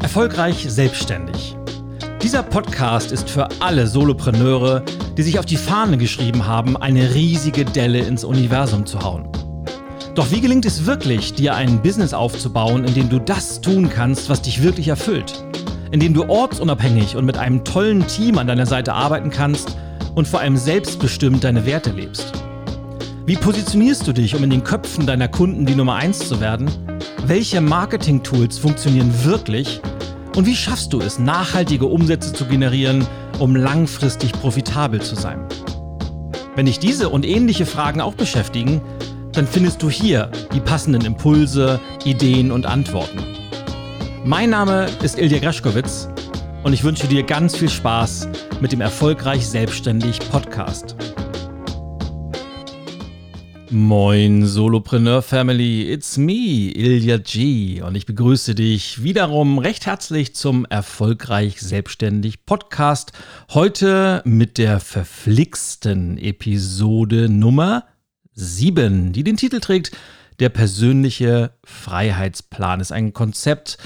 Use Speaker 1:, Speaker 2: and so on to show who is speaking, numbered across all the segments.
Speaker 1: Erfolgreich selbstständig. Dieser Podcast ist für alle Solopreneure, die sich auf die Fahne geschrieben haben, eine riesige Delle ins Universum zu hauen. Doch wie gelingt es wirklich, dir ein Business aufzubauen, in dem du das tun kannst, was dich wirklich erfüllt? In dem du ortsunabhängig und mit einem tollen Team an deiner Seite arbeiten kannst und vor allem selbstbestimmt deine Werte lebst? Wie positionierst du dich, um in den Köpfen deiner Kunden die Nummer 1 zu werden? Welche Marketing-Tools funktionieren wirklich? Und wie schaffst du es, nachhaltige Umsätze zu generieren, um langfristig profitabel zu sein? Wenn dich diese und ähnliche Fragen auch beschäftigen, dann findest du hier die passenden Impulse, Ideen und Antworten. Mein Name ist Ilja Graschkowitz und ich wünsche dir ganz viel Spaß mit dem Erfolgreich Selbstständig Podcast. Moin Solopreneur Family, it's me, Ilja G. Und ich begrüße dich wiederum recht herzlich zum Erfolgreich Selbstständig Podcast. Heute mit der verflixten Episode Nummer 7, die den Titel trägt Der persönliche Freiheitsplan. Ist ein Konzept,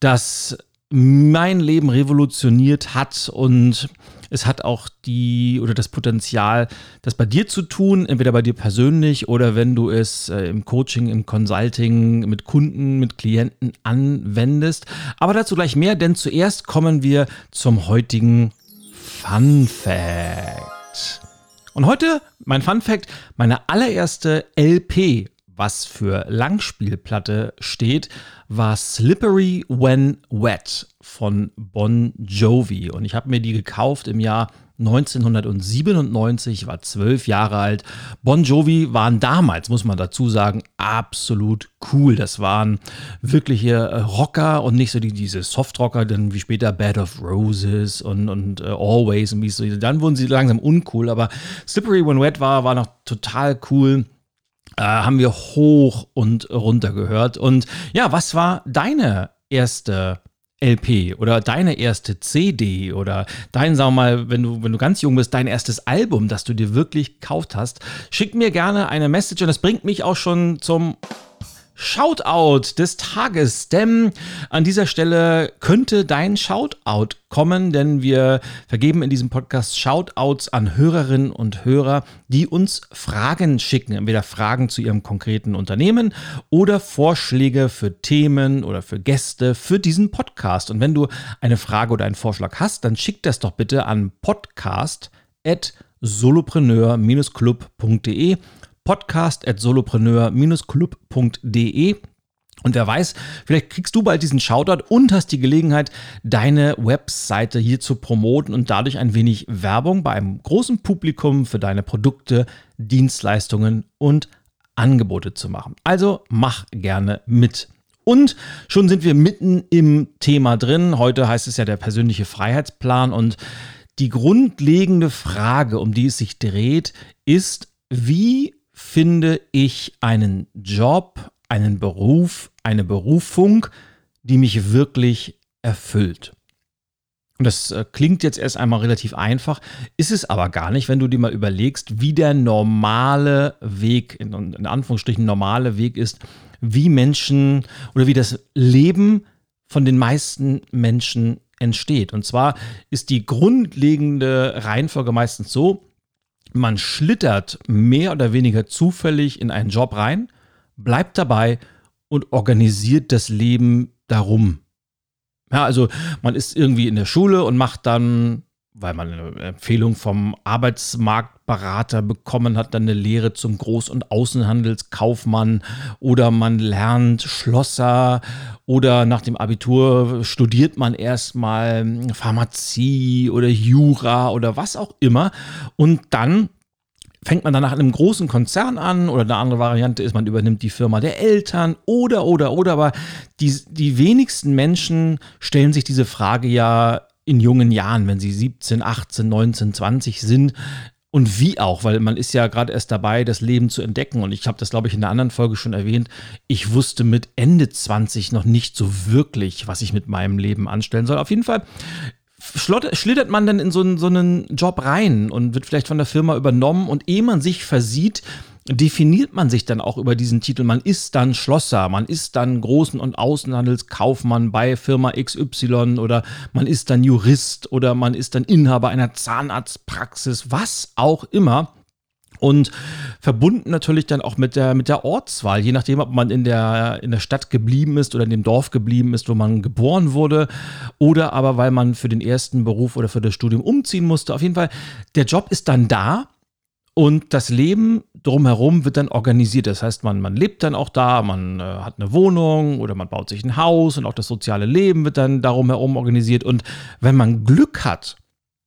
Speaker 1: das mein Leben revolutioniert hat und es hat auch die oder das Potenzial, das bei dir zu tun, entweder bei dir persönlich oder wenn du es äh, im Coaching, im Consulting, mit Kunden, mit Klienten anwendest. Aber dazu gleich mehr, denn zuerst kommen wir zum heutigen Fun Fact. Und heute mein Fun Fact, meine allererste LP was für Langspielplatte steht, war Slippery When Wet von Bon Jovi. Und ich habe mir die gekauft im Jahr 1997, war zwölf Jahre alt. Bon Jovi waren damals, muss man dazu sagen, absolut cool. Das waren wirkliche äh, Rocker und nicht so die, diese Softrocker, dann wie später Bad of Roses und, und uh, Always und wie so. Dann wurden sie langsam uncool, aber Slippery When Wet war, war noch total cool äh, haben wir hoch und runter gehört. Und ja, was war deine erste LP oder deine erste CD oder dein, wir mal, wenn du, wenn du ganz jung bist, dein erstes Album, das du dir wirklich gekauft hast, schick mir gerne eine Message und das bringt mich auch schon zum Shoutout des Tages, denn an dieser Stelle könnte dein Shoutout kommen, denn wir vergeben in diesem Podcast Shoutouts an Hörerinnen und Hörer, die uns Fragen schicken, entweder Fragen zu ihrem konkreten Unternehmen oder Vorschläge für Themen oder für Gäste für diesen Podcast. Und wenn du eine Frage oder einen Vorschlag hast, dann schick das doch bitte an podcast@solopreneur-club.de podcast.solopreneur-club.de. Und wer weiß, vielleicht kriegst du bald diesen Shoutout und hast die Gelegenheit, deine Webseite hier zu promoten und dadurch ein wenig Werbung bei einem großen Publikum für deine Produkte, Dienstleistungen und Angebote zu machen. Also mach gerne mit. Und schon sind wir mitten im Thema drin. Heute heißt es ja der persönliche Freiheitsplan und die grundlegende Frage, um die es sich dreht, ist, wie finde ich einen Job, einen Beruf, eine Berufung, die mich wirklich erfüllt. Und das äh, klingt jetzt erst einmal relativ einfach, ist es aber gar nicht, wenn du dir mal überlegst, wie der normale Weg, in, in Anführungsstrichen normale Weg ist, wie Menschen oder wie das Leben von den meisten Menschen entsteht. Und zwar ist die grundlegende Reihenfolge meistens so, man schlittert mehr oder weniger zufällig in einen Job rein, bleibt dabei und organisiert das Leben darum. Ja, also man ist irgendwie in der Schule und macht dann, weil man eine Empfehlung vom Arbeitsmarktberater bekommen hat, dann eine Lehre zum Groß- und Außenhandelskaufmann oder man lernt Schlosser oder nach dem Abitur studiert man erstmal Pharmazie oder Jura oder was auch immer. Und dann fängt man danach in einem großen Konzern an oder eine andere Variante ist, man übernimmt die Firma der Eltern oder, oder, oder, aber die, die wenigsten Menschen stellen sich diese Frage ja in jungen Jahren, wenn sie 17, 18, 19, 20 sind. Und wie auch, weil man ist ja gerade erst dabei, das Leben zu entdecken. Und ich habe das, glaube ich, in der anderen Folge schon erwähnt. Ich wusste mit Ende 20 noch nicht so wirklich, was ich mit meinem Leben anstellen soll. Auf jeden Fall schlittert man dann in so einen, so einen Job rein und wird vielleicht von der Firma übernommen und ehe man sich versieht, definiert man sich dann auch über diesen Titel. Man ist dann Schlosser, man ist dann Großen- und Außenhandelskaufmann bei Firma XY oder man ist dann Jurist oder man ist dann Inhaber einer Zahnarztpraxis, was auch immer. Und verbunden natürlich dann auch mit der, mit der Ortswahl, je nachdem, ob man in der, in der Stadt geblieben ist oder in dem Dorf geblieben ist, wo man geboren wurde, oder aber weil man für den ersten Beruf oder für das Studium umziehen musste. Auf jeden Fall, der Job ist dann da und das Leben drumherum wird dann organisiert. Das heißt, man, man lebt dann auch da, man äh, hat eine Wohnung oder man baut sich ein Haus und auch das soziale Leben wird dann darum herum organisiert. Und wenn man Glück hat,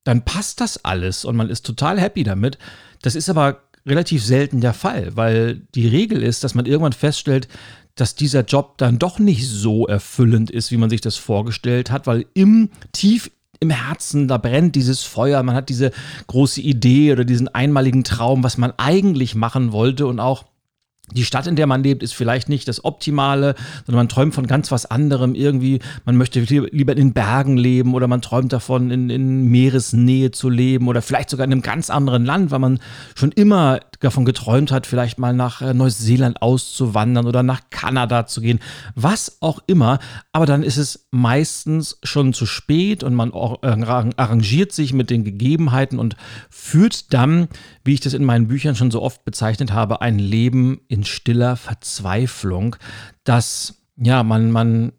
Speaker 1: dann passt das alles und man ist total happy damit. Das ist aber relativ selten der Fall, weil die Regel ist, dass man irgendwann feststellt, dass dieser Job dann doch nicht so erfüllend ist, wie man sich das vorgestellt hat, weil im tief im Herzen, da brennt dieses Feuer, man hat diese große Idee oder diesen einmaligen Traum, was man eigentlich machen wollte und auch die Stadt, in der man lebt, ist vielleicht nicht das Optimale, sondern man träumt von ganz was anderem. Irgendwie, man möchte lieber in den Bergen leben oder man träumt davon, in, in Meeresnähe zu leben oder vielleicht sogar in einem ganz anderen Land, weil man schon immer davon geträumt hat, vielleicht mal nach äh, Neuseeland auszuwandern oder nach Kanada zu gehen, was auch immer. Aber dann ist es meistens schon zu spät und man äh, arrangiert sich mit den Gegebenheiten und führt dann, wie ich das in meinen Büchern schon so oft bezeichnet habe, ein Leben in stiller Verzweiflung, dass ja, man, man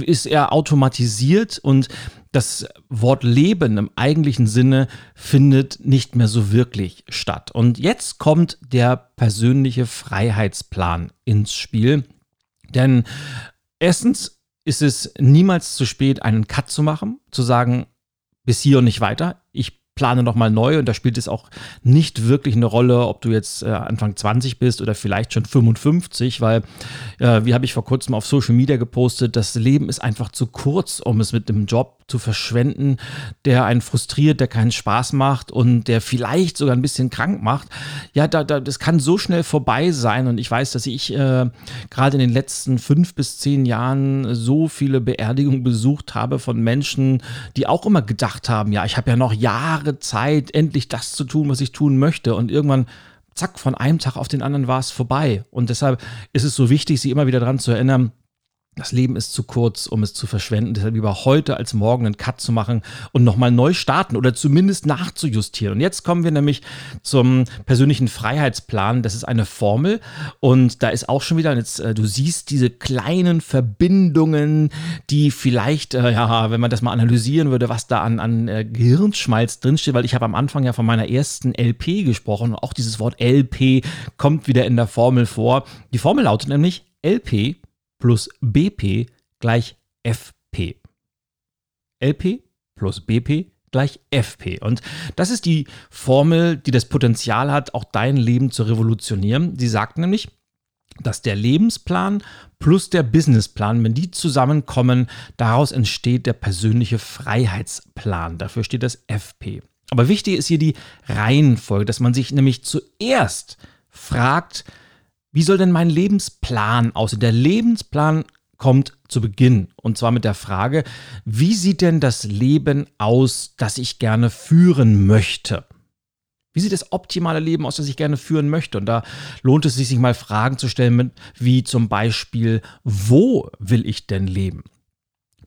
Speaker 1: ist eher automatisiert und das Wort Leben im eigentlichen Sinne findet nicht mehr so wirklich statt. Und jetzt kommt der persönliche Freiheitsplan ins Spiel. Denn erstens ist es niemals zu spät, einen Cut zu machen, zu sagen, bis hier und nicht weiter. Ich plane nochmal neu und da spielt es auch nicht wirklich eine Rolle, ob du jetzt äh, Anfang 20 bist oder vielleicht schon 55, weil, äh, wie habe ich vor kurzem auf Social Media gepostet, das Leben ist einfach zu kurz, um es mit dem Job zu verschwenden, der einen frustriert, der keinen Spaß macht und der vielleicht sogar ein bisschen krank macht. Ja, da, da, das kann so schnell vorbei sein und ich weiß, dass ich äh, gerade in den letzten fünf bis zehn Jahren so viele Beerdigungen besucht habe von Menschen, die auch immer gedacht haben, ja, ich habe ja noch Jahre Zeit, endlich das zu tun, was ich tun möchte und irgendwann zack, von einem Tag auf den anderen war es vorbei. Und deshalb ist es so wichtig, sie immer wieder daran zu erinnern, das Leben ist zu kurz, um es zu verschwenden. Deshalb lieber heute als morgen einen Cut zu machen und nochmal neu starten oder zumindest nachzujustieren. Und jetzt kommen wir nämlich zum persönlichen Freiheitsplan. Das ist eine Formel und da ist auch schon wieder, jetzt, äh, du siehst diese kleinen Verbindungen, die vielleicht, äh, ja, wenn man das mal analysieren würde, was da an, an äh, Gehirnschmalz drinsteht, weil ich habe am Anfang ja von meiner ersten LP gesprochen. Auch dieses Wort LP kommt wieder in der Formel vor. Die Formel lautet nämlich LP plus BP gleich FP. LP plus BP gleich FP. Und das ist die Formel, die das Potenzial hat, auch dein Leben zu revolutionieren. Sie sagt nämlich, dass der Lebensplan plus der Businessplan, wenn die zusammenkommen, daraus entsteht der persönliche Freiheitsplan. Dafür steht das FP. Aber wichtig ist hier die Reihenfolge, dass man sich nämlich zuerst fragt, wie soll denn mein Lebensplan aussehen? Der Lebensplan kommt zu Beginn. Und zwar mit der Frage, wie sieht denn das Leben aus, das ich gerne führen möchte? Wie sieht das optimale Leben aus, das ich gerne führen möchte? Und da lohnt es sich, sich mal Fragen zu stellen, wie zum Beispiel, wo will ich denn leben?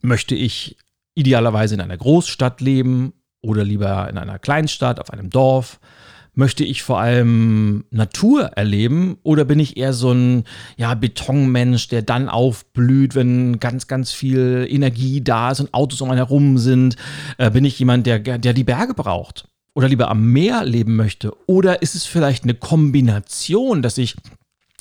Speaker 1: Möchte ich idealerweise in einer Großstadt leben oder lieber in einer Kleinstadt, auf einem Dorf? Möchte ich vor allem Natur erleben oder bin ich eher so ein ja, Betonmensch, der dann aufblüht, wenn ganz, ganz viel Energie da ist und Autos um einen herum sind? Äh, bin ich jemand, der, der die Berge braucht? Oder lieber am Meer leben möchte? Oder ist es vielleicht eine Kombination, dass ich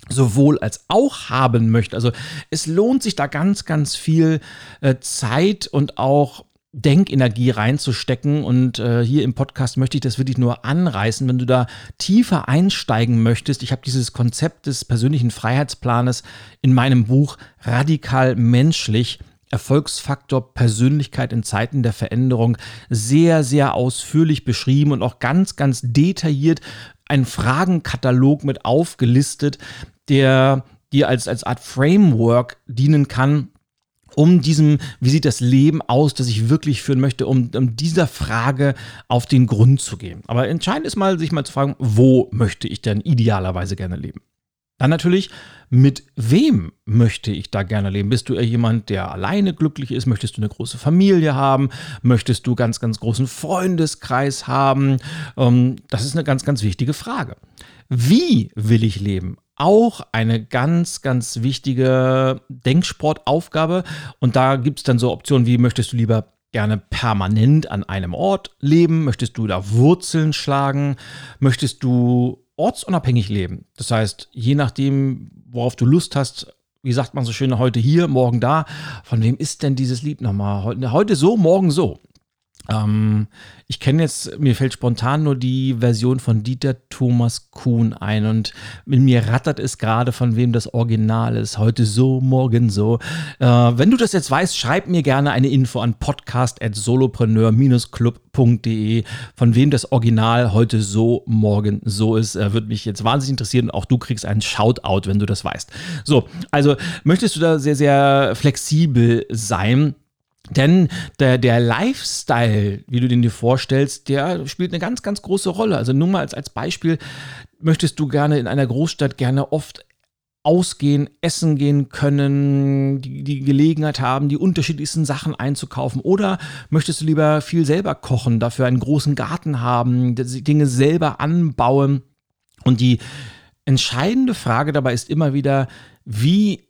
Speaker 1: sowohl als auch haben möchte. Also es lohnt sich da ganz, ganz viel äh, Zeit und auch Denkenergie reinzustecken. Und äh, hier im Podcast möchte ich das wirklich nur anreißen. Wenn du da tiefer einsteigen möchtest, ich habe dieses Konzept des persönlichen Freiheitsplanes in meinem Buch Radikal menschlich. Erfolgsfaktor Persönlichkeit in Zeiten der Veränderung sehr, sehr ausführlich beschrieben und auch ganz, ganz detailliert ein Fragenkatalog mit aufgelistet, der dir als, als Art Framework dienen kann, um diesem, wie sieht das Leben aus, das ich wirklich führen möchte, um, um dieser Frage auf den Grund zu gehen. Aber entscheidend ist mal, sich mal zu fragen, wo möchte ich denn idealerweise gerne leben? Dann natürlich, mit wem möchte ich da gerne leben? Bist du eher jemand, der alleine glücklich ist? Möchtest du eine große Familie haben? Möchtest du ganz, ganz großen Freundeskreis haben? Ähm, das ist eine ganz, ganz wichtige Frage. Wie will ich leben? Auch eine ganz, ganz wichtige Denksportaufgabe. Und da gibt es dann so Optionen wie, möchtest du lieber gerne permanent an einem Ort leben? Möchtest du da Wurzeln schlagen? Möchtest du ortsunabhängig leben? Das heißt, je nachdem, worauf du Lust hast, wie sagt man so schön, heute hier, morgen da. Von wem ist denn dieses Lied nochmal? Heute, heute so, morgen so. Ähm, ich kenne jetzt, mir fällt spontan nur die Version von Dieter Thomas Kuhn ein und in mir rattert es gerade, von wem das Original ist. Heute so, morgen so. Äh, wenn du das jetzt weißt, schreib mir gerne eine Info an podcast.solopreneur-club.de, von wem das Original heute so, morgen so ist. Äh, Würde mich jetzt wahnsinnig interessieren und auch du kriegst einen Shoutout, wenn du das weißt. So, also möchtest du da sehr, sehr flexibel sein? Denn der, der Lifestyle, wie du den dir vorstellst, der spielt eine ganz, ganz große Rolle. Also nur mal als, als Beispiel, möchtest du gerne in einer Großstadt gerne oft ausgehen, essen gehen können, die, die Gelegenheit haben, die unterschiedlichsten Sachen einzukaufen? Oder möchtest du lieber viel selber kochen, dafür einen großen Garten haben, Dinge selber anbauen? Und die entscheidende Frage dabei ist immer wieder, wie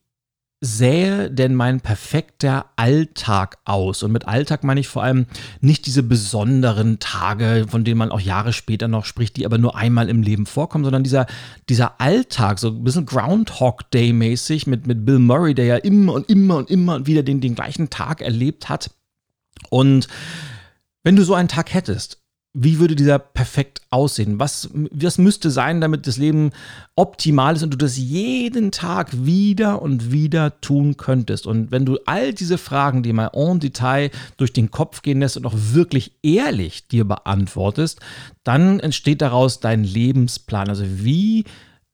Speaker 1: sähe denn mein perfekter Alltag aus? Und mit Alltag meine ich vor allem nicht diese besonderen Tage, von denen man auch Jahre später noch spricht, die aber nur einmal im Leben vorkommen, sondern dieser, dieser Alltag, so ein bisschen Groundhog Day mäßig mit, mit Bill Murray, der ja immer und immer und immer wieder den, den gleichen Tag erlebt hat. Und wenn du so einen Tag hättest, wie würde dieser perfekt aussehen? Was, was müsste sein, damit das Leben optimal ist und du das jeden Tag wieder und wieder tun könntest? Und wenn du all diese Fragen, die mal en Detail durch den Kopf gehen lässt und auch wirklich ehrlich dir beantwortest, dann entsteht daraus dein Lebensplan. Also wie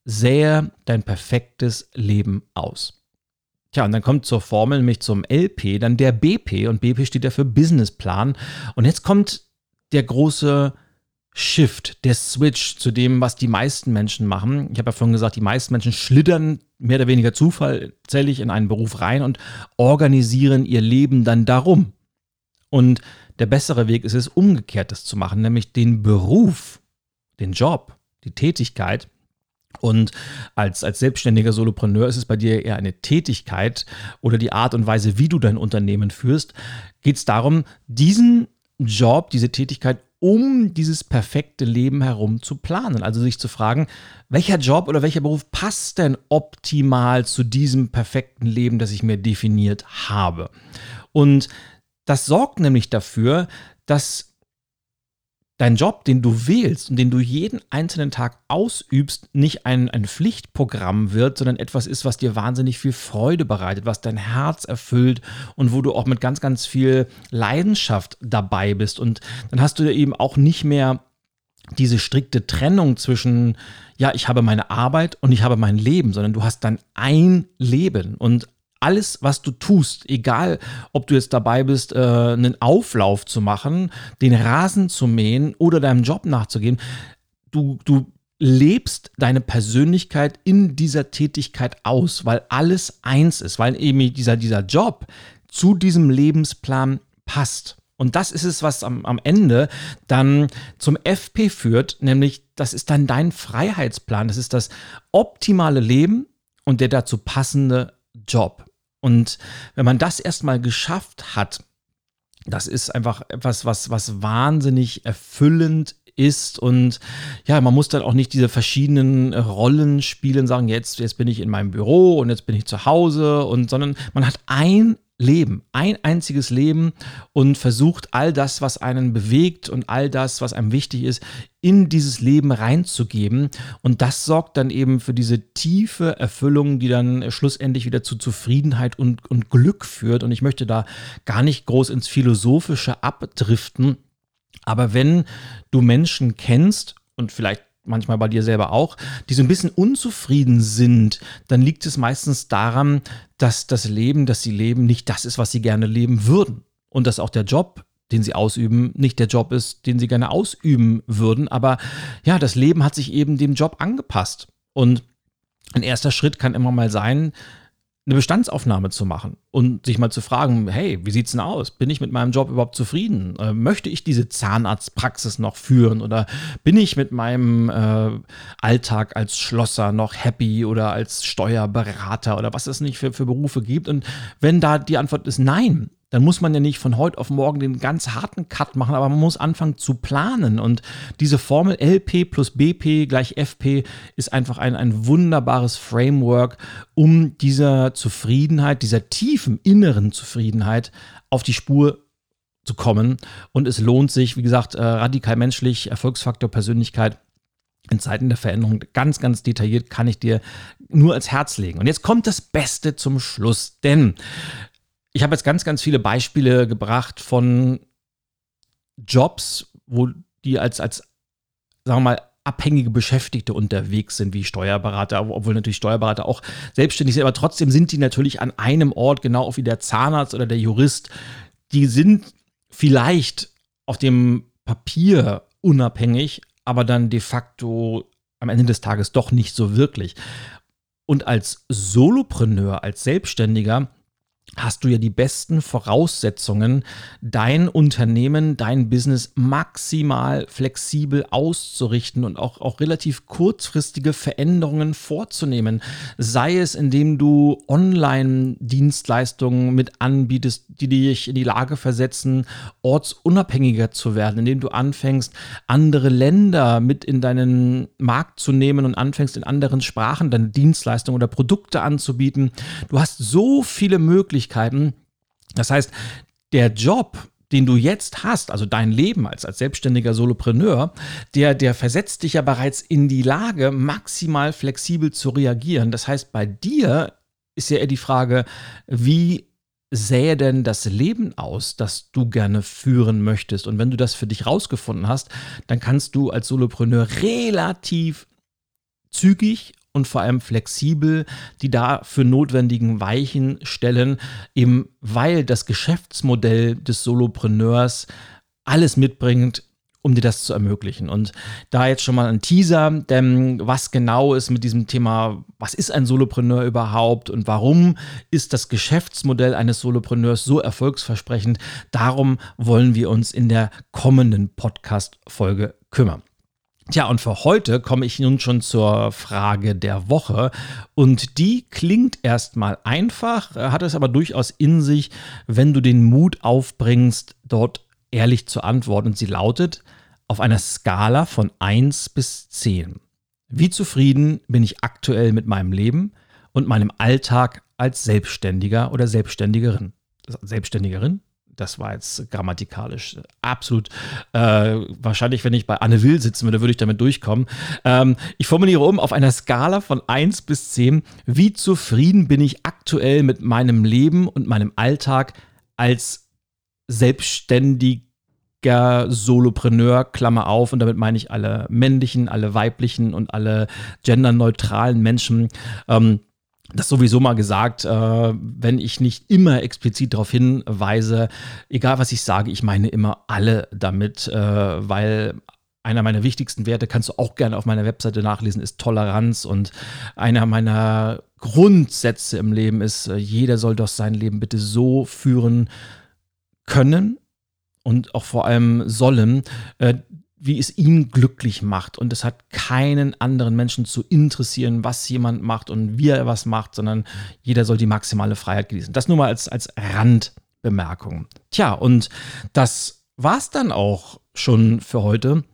Speaker 1: sähe dein perfektes Leben aus? Tja, und dann kommt zur Formel, nämlich zum LP, dann der BP und BP steht ja für Businessplan. Und jetzt kommt der große Shift, der Switch zu dem, was die meisten Menschen machen. Ich habe ja vorhin gesagt, die meisten Menschen schlittern mehr oder weniger zufällig in einen Beruf rein und organisieren ihr Leben dann darum. Und der bessere Weg ist es, umgekehrtes zu machen, nämlich den Beruf, den Job, die Tätigkeit. Und als, als selbstständiger Solopreneur ist es bei dir eher eine Tätigkeit oder die Art und Weise, wie du dein Unternehmen führst, geht es darum, diesen Job, diese Tätigkeit, um dieses perfekte Leben herum zu planen. Also sich zu fragen, welcher Job oder welcher Beruf passt denn optimal zu diesem perfekten Leben, das ich mir definiert habe. Und das sorgt nämlich dafür, dass dein Job, den du wählst und den du jeden einzelnen Tag ausübst, nicht ein, ein Pflichtprogramm wird, sondern etwas ist, was dir wahnsinnig viel Freude bereitet, was dein Herz erfüllt und wo du auch mit ganz, ganz viel Leidenschaft dabei bist. Und dann hast du eben auch nicht mehr diese strikte Trennung zwischen, ja, ich habe meine Arbeit und ich habe mein Leben, sondern du hast dann ein Leben und alles, was du tust, egal ob du jetzt dabei bist, äh, einen Auflauf zu machen, den Rasen zu mähen oder deinem Job nachzugehen, du, du lebst deine Persönlichkeit in dieser Tätigkeit aus, weil alles eins ist, weil eben dieser, dieser Job zu diesem Lebensplan passt. Und das ist es, was am, am Ende dann zum FP führt, nämlich das ist dann dein Freiheitsplan, das ist das optimale Leben und der dazu passende Job. Und wenn man das erstmal geschafft hat, das ist einfach etwas, was, was wahnsinnig erfüllend ist. Und ja, man muss dann auch nicht diese verschiedenen Rollen spielen, sagen, jetzt, jetzt bin ich in meinem Büro und jetzt bin ich zu Hause und sondern man hat ein Leben, ein einziges Leben und versucht all das, was einen bewegt und all das, was einem wichtig ist, in dieses Leben reinzugeben. Und das sorgt dann eben für diese tiefe Erfüllung, die dann schlussendlich wieder zu Zufriedenheit und, und Glück führt. Und ich möchte da gar nicht groß ins Philosophische abdriften. Aber wenn du Menschen kennst und vielleicht manchmal bei dir selber auch, die so ein bisschen unzufrieden sind, dann liegt es meistens daran, dass das Leben, das sie leben, nicht das ist, was sie gerne leben würden. Und dass auch der Job, den sie ausüben, nicht der Job ist, den sie gerne ausüben würden. Aber ja, das Leben hat sich eben dem Job angepasst. Und ein erster Schritt kann immer mal sein, eine Bestandsaufnahme zu machen und sich mal zu fragen, hey, wie sieht's denn aus? Bin ich mit meinem Job überhaupt zufrieden? Äh, möchte ich diese Zahnarztpraxis noch führen oder bin ich mit meinem äh, Alltag als Schlosser noch happy oder als Steuerberater oder was es nicht für, für Berufe gibt? Und wenn da die Antwort ist nein, dann muss man ja nicht von heute auf morgen den ganz harten Cut machen, aber man muss anfangen zu planen. Und diese Formel LP plus BP gleich FP ist einfach ein, ein wunderbares Framework, um dieser Zufriedenheit, dieser tiefen inneren Zufriedenheit auf die Spur zu kommen. Und es lohnt sich, wie gesagt, äh, radikal menschlich, Erfolgsfaktor Persönlichkeit. In Zeiten der Veränderung ganz, ganz detailliert kann ich dir nur als Herz legen. Und jetzt kommt das Beste zum Schluss, denn ich habe jetzt ganz, ganz viele Beispiele gebracht von Jobs, wo die als, als, sagen wir mal, abhängige Beschäftigte unterwegs sind, wie Steuerberater, obwohl natürlich Steuerberater auch selbstständig sind, aber trotzdem sind die natürlich an einem Ort, genau wie der Zahnarzt oder der Jurist. Die sind vielleicht auf dem Papier unabhängig, aber dann de facto am Ende des Tages doch nicht so wirklich. Und als Solopreneur, als Selbstständiger, hast du ja die besten Voraussetzungen, dein Unternehmen, dein Business maximal flexibel auszurichten und auch, auch relativ kurzfristige Veränderungen vorzunehmen. Sei es, indem du Online-Dienstleistungen mit anbietest, die dich in die Lage versetzen, ortsunabhängiger zu werden, indem du anfängst, andere Länder mit in deinen Markt zu nehmen und anfängst, in anderen Sprachen deine Dienstleistungen oder Produkte anzubieten. Du hast so viele Möglichkeiten, Möglichkeiten. Das heißt, der Job, den du jetzt hast, also dein Leben als, als selbstständiger Solopreneur, der, der versetzt dich ja bereits in die Lage, maximal flexibel zu reagieren. Das heißt, bei dir ist ja eher die Frage, wie sähe denn das Leben aus, das du gerne führen möchtest? Und wenn du das für dich rausgefunden hast, dann kannst du als Solopreneur relativ zügig und vor allem flexibel die dafür notwendigen Weichen stellen, eben weil das Geschäftsmodell des Solopreneurs alles mitbringt, um dir das zu ermöglichen. Und da jetzt schon mal ein Teaser, denn was genau ist mit diesem Thema, was ist ein Solopreneur überhaupt und warum ist das Geschäftsmodell eines Solopreneurs so erfolgsversprechend, darum wollen wir uns in der kommenden Podcast-Folge kümmern. Tja, und für heute komme ich nun schon zur Frage der Woche. Und die klingt erstmal einfach, hat es aber durchaus in sich, wenn du den Mut aufbringst, dort ehrlich zu antworten. Und sie lautet auf einer Skala von 1 bis 10. Wie zufrieden bin ich aktuell mit meinem Leben und meinem Alltag als Selbstständiger oder Selbstständigerin? Selbstständigerin? Das war jetzt grammatikalisch absolut äh, wahrscheinlich, wenn ich bei Anne Will sitzen würde, würde ich damit durchkommen. Ähm, ich formuliere um auf einer Skala von 1 bis 10, wie zufrieden bin ich aktuell mit meinem Leben und meinem Alltag als selbstständiger Solopreneur, Klammer auf, und damit meine ich alle männlichen, alle weiblichen und alle genderneutralen Menschen. Ähm, das sowieso mal gesagt, äh, wenn ich nicht immer explizit darauf hinweise, egal was ich sage, ich meine immer alle damit, äh, weil einer meiner wichtigsten Werte, kannst du auch gerne auf meiner Webseite nachlesen, ist Toleranz. Und einer meiner Grundsätze im Leben ist, äh, jeder soll doch sein Leben bitte so führen können und auch vor allem sollen, äh, wie es ihn glücklich macht. Und es hat keinen anderen Menschen zu interessieren, was jemand macht und wie er was macht, sondern jeder soll die maximale Freiheit genießen. Das nur mal als, als Randbemerkung. Tja, und das war's dann auch schon für heute.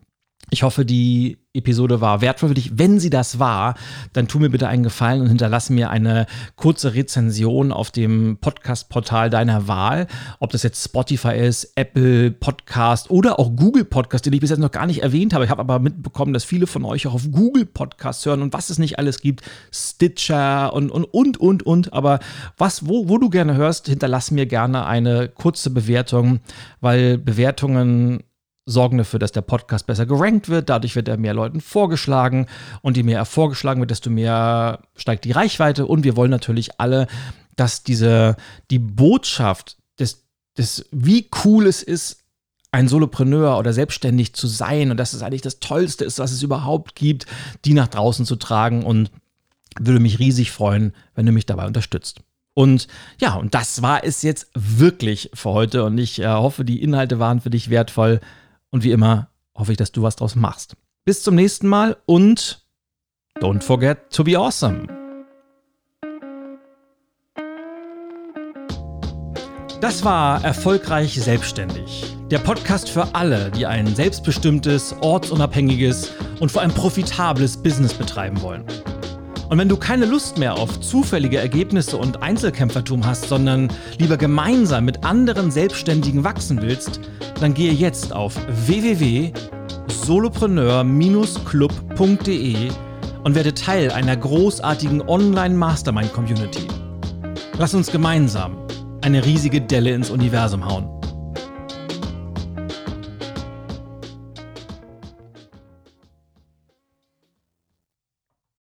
Speaker 1: Ich hoffe, die Episode war wertvoll für dich. Wenn sie das war, dann tu mir bitte einen Gefallen und hinterlass mir eine kurze Rezension auf dem Podcast-Portal deiner Wahl. Ob das jetzt Spotify ist, Apple Podcast oder auch Google Podcast, den ich bis jetzt noch gar nicht erwähnt habe. Ich habe aber mitbekommen, dass viele von euch auch auf Google Podcast hören und was es nicht alles gibt. Stitcher und, und, und, und, und. Aber was, wo, wo du gerne hörst, hinterlass mir gerne eine kurze Bewertung, weil Bewertungen sorgen dafür, dass der Podcast besser gerankt wird. Dadurch wird er mehr Leuten vorgeschlagen. Und je mehr er vorgeschlagen wird, desto mehr steigt die Reichweite. Und wir wollen natürlich alle, dass diese, die Botschaft des, des, wie cool es ist, ein Solopreneur oder selbstständig zu sein und dass es eigentlich das Tollste ist, was es überhaupt gibt, die nach draußen zu tragen und würde mich riesig freuen, wenn du mich dabei unterstützt. Und ja, und das war es jetzt wirklich für heute und ich äh, hoffe, die Inhalte waren für dich wertvoll. Und wie immer hoffe ich, dass du was draus machst. Bis zum nächsten Mal und don't forget to be awesome. Das war Erfolgreich Selbstständig. Der Podcast für alle, die ein selbstbestimmtes, ortsunabhängiges und vor allem profitables Business betreiben wollen. Und wenn du keine Lust mehr auf zufällige Ergebnisse und Einzelkämpfertum hast, sondern lieber gemeinsam mit anderen Selbstständigen wachsen willst, dann gehe jetzt auf www.solopreneur-club.de und werde Teil einer großartigen Online-Mastermind-Community. Lass uns gemeinsam eine riesige Delle ins Universum hauen.